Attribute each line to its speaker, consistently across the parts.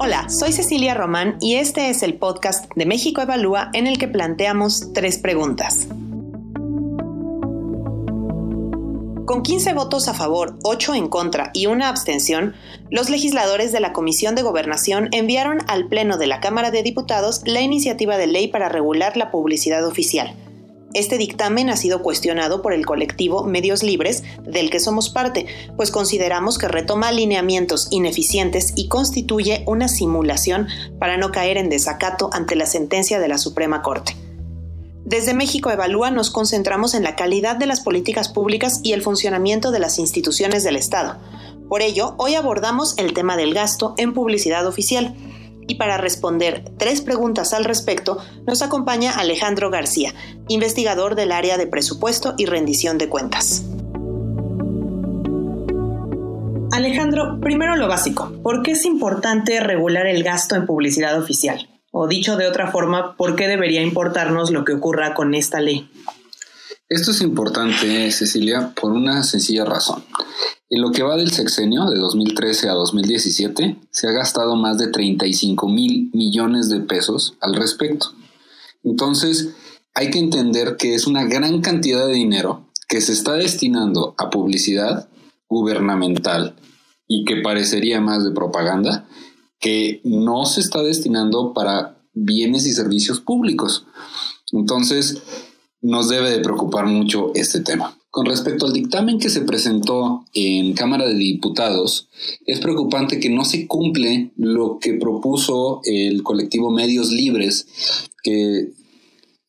Speaker 1: Hola, soy Cecilia Román y este es el podcast de México Evalúa en el que planteamos tres preguntas. Con 15 votos a favor, 8 en contra y una abstención, los legisladores de la Comisión de Gobernación enviaron al Pleno de la Cámara de Diputados la iniciativa de ley para regular la publicidad oficial este dictamen ha sido cuestionado por el colectivo Medios Libres, del que somos parte, pues consideramos que retoma alineamientos ineficientes y constituye una simulación para no caer en desacato ante la sentencia de la Suprema Corte. Desde México Evalúa nos concentramos en la calidad de las políticas públicas y el funcionamiento de las instituciones del Estado. Por ello, hoy abordamos el tema del gasto en publicidad oficial y para responder tres preguntas al respecto, nos acompaña Alejandro García, investigador del área de presupuesto y rendición de cuentas. Alejandro, primero lo básico, ¿por qué es importante regular el gasto en publicidad oficial? O dicho de otra forma, ¿por qué debería importarnos lo que ocurra con esta ley?
Speaker 2: Esto es importante, Cecilia, por una sencilla razón. En lo que va del sexenio, de 2013 a 2017, se ha gastado más de 35 mil millones de pesos al respecto. Entonces, hay que entender que es una gran cantidad de dinero que se está destinando a publicidad gubernamental y que parecería más de propaganda, que no se está destinando para bienes y servicios públicos. Entonces, nos debe de preocupar mucho este tema. Con respecto al dictamen que se presentó en Cámara de Diputados, es preocupante que no se cumple lo que propuso el colectivo Medios Libres, que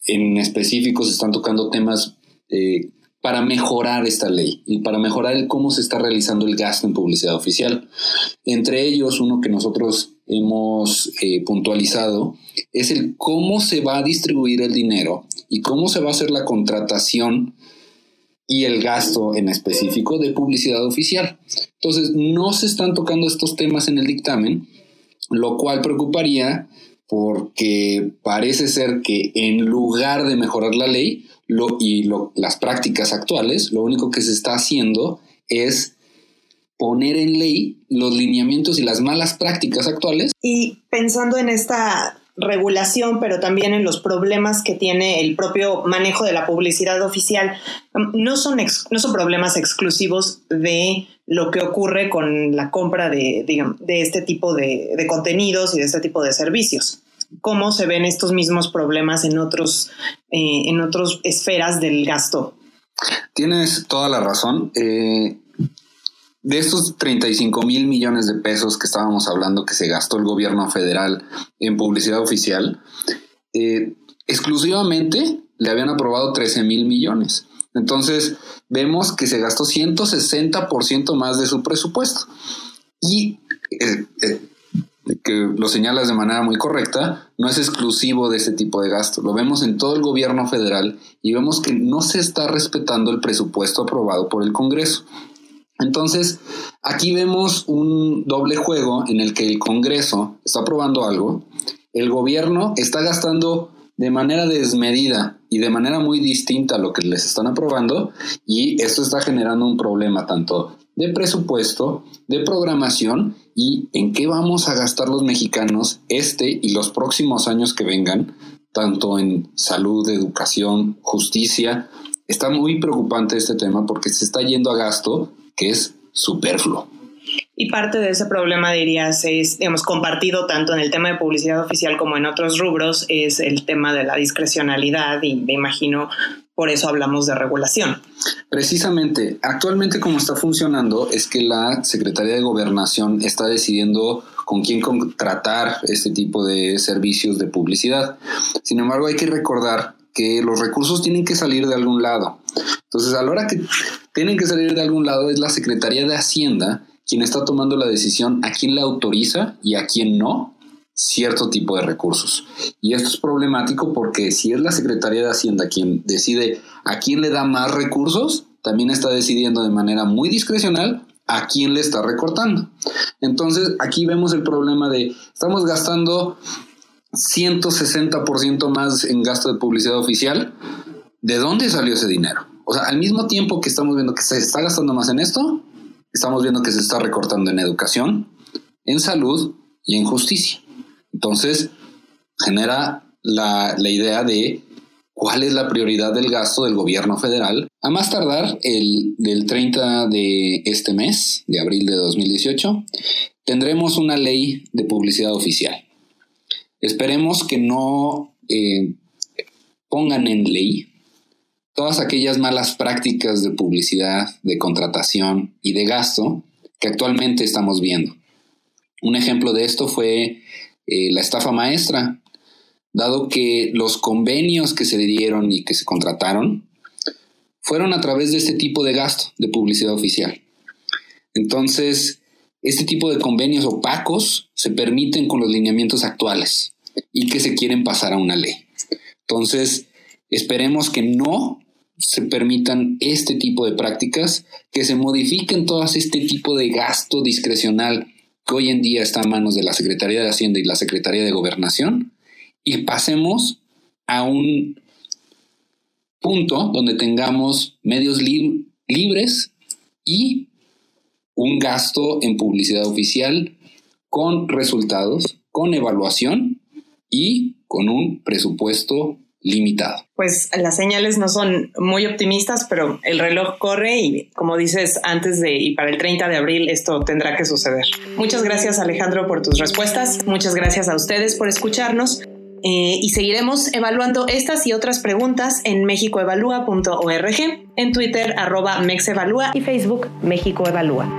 Speaker 2: en específico se están tocando temas eh, para mejorar esta ley y para mejorar el cómo se está realizando el gasto en publicidad oficial. Entre ellos, uno que nosotros hemos eh, puntualizado es el cómo se va a distribuir el dinero y cómo se va a hacer la contratación y el gasto en específico de publicidad oficial. Entonces, no se están tocando estos temas en el dictamen, lo cual preocuparía porque parece ser que en lugar de mejorar la ley y las prácticas actuales, lo único que se está haciendo es poner en ley los lineamientos y las malas prácticas actuales.
Speaker 1: Y pensando en esta regulación, pero también en los problemas que tiene el propio manejo de la publicidad oficial, um, no son, no son problemas exclusivos de lo que ocurre con la compra de, de este tipo de, contenidos y de este tipo de servicios. ¿Cómo se ven estos mismos problemas en otros, eh, en otras esferas del gasto?
Speaker 2: Tienes toda la razón. Eh, de estos 35 mil millones de pesos que estábamos hablando que se gastó el gobierno federal en publicidad oficial, eh, exclusivamente le habían aprobado 13 mil millones. Entonces vemos que se gastó 160% más de su presupuesto. Y eh, eh, que lo señalas de manera muy correcta, no es exclusivo de este tipo de gasto. Lo vemos en todo el gobierno federal y vemos que no se está respetando el presupuesto aprobado por el Congreso. Entonces, aquí vemos un doble juego en el que el Congreso está aprobando algo, el gobierno está gastando de manera desmedida y de manera muy distinta a lo que les están aprobando y esto está generando un problema tanto de presupuesto, de programación y en qué vamos a gastar los mexicanos este y los próximos años que vengan, tanto en salud, educación, justicia. Está muy preocupante este tema porque se está yendo a gasto que es superfluo.
Speaker 1: Y parte de ese problema, dirías, es, digamos, compartido tanto en el tema de publicidad oficial como en otros rubros, es el tema de la discrecionalidad y me imagino por eso hablamos de regulación.
Speaker 2: Precisamente, actualmente como está funcionando es que la Secretaría de Gobernación está decidiendo con quién contratar este tipo de servicios de publicidad. Sin embargo, hay que recordar que los recursos tienen que salir de algún lado. Entonces, a la hora que tienen que salir de algún lado, es la Secretaría de Hacienda quien está tomando la decisión a quién le autoriza y a quién no cierto tipo de recursos. Y esto es problemático porque si es la Secretaría de Hacienda quien decide a quién le da más recursos, también está decidiendo de manera muy discrecional a quién le está recortando. Entonces aquí vemos el problema de estamos gastando 160% más en gasto de publicidad oficial. ¿De dónde salió ese dinero? O sea, al mismo tiempo que estamos viendo que se está gastando más en esto, estamos viendo que se está recortando en educación, en salud y en justicia. Entonces, genera la, la idea de cuál es la prioridad del gasto del gobierno federal. A más tardar, el del 30 de este mes, de abril de 2018, tendremos una ley de publicidad oficial. Esperemos que no eh, pongan en ley todas aquellas malas prácticas de publicidad, de contratación y de gasto que actualmente estamos viendo. Un ejemplo de esto fue eh, la estafa maestra, dado que los convenios que se dieron y que se contrataron fueron a través de este tipo de gasto de publicidad oficial. Entonces, este tipo de convenios opacos se permiten con los lineamientos actuales y que se quieren pasar a una ley. Entonces, esperemos que no se permitan este tipo de prácticas, que se modifiquen todas este tipo de gasto discrecional que hoy en día está en manos de la Secretaría de Hacienda y la Secretaría de Gobernación y pasemos a un punto donde tengamos medios libres y un gasto en publicidad oficial con resultados, con evaluación y con un presupuesto limitado.
Speaker 1: Pues las señales no son muy optimistas, pero el reloj corre y como dices, antes de y para el 30 de abril esto tendrá que suceder. Muchas gracias Alejandro por tus respuestas, muchas gracias a ustedes por escucharnos. Eh, y seguiremos evaluando estas y otras preguntas en mexicoevalúa.org, en Twitter arroba mexevalúa y Facebook México Evalúa.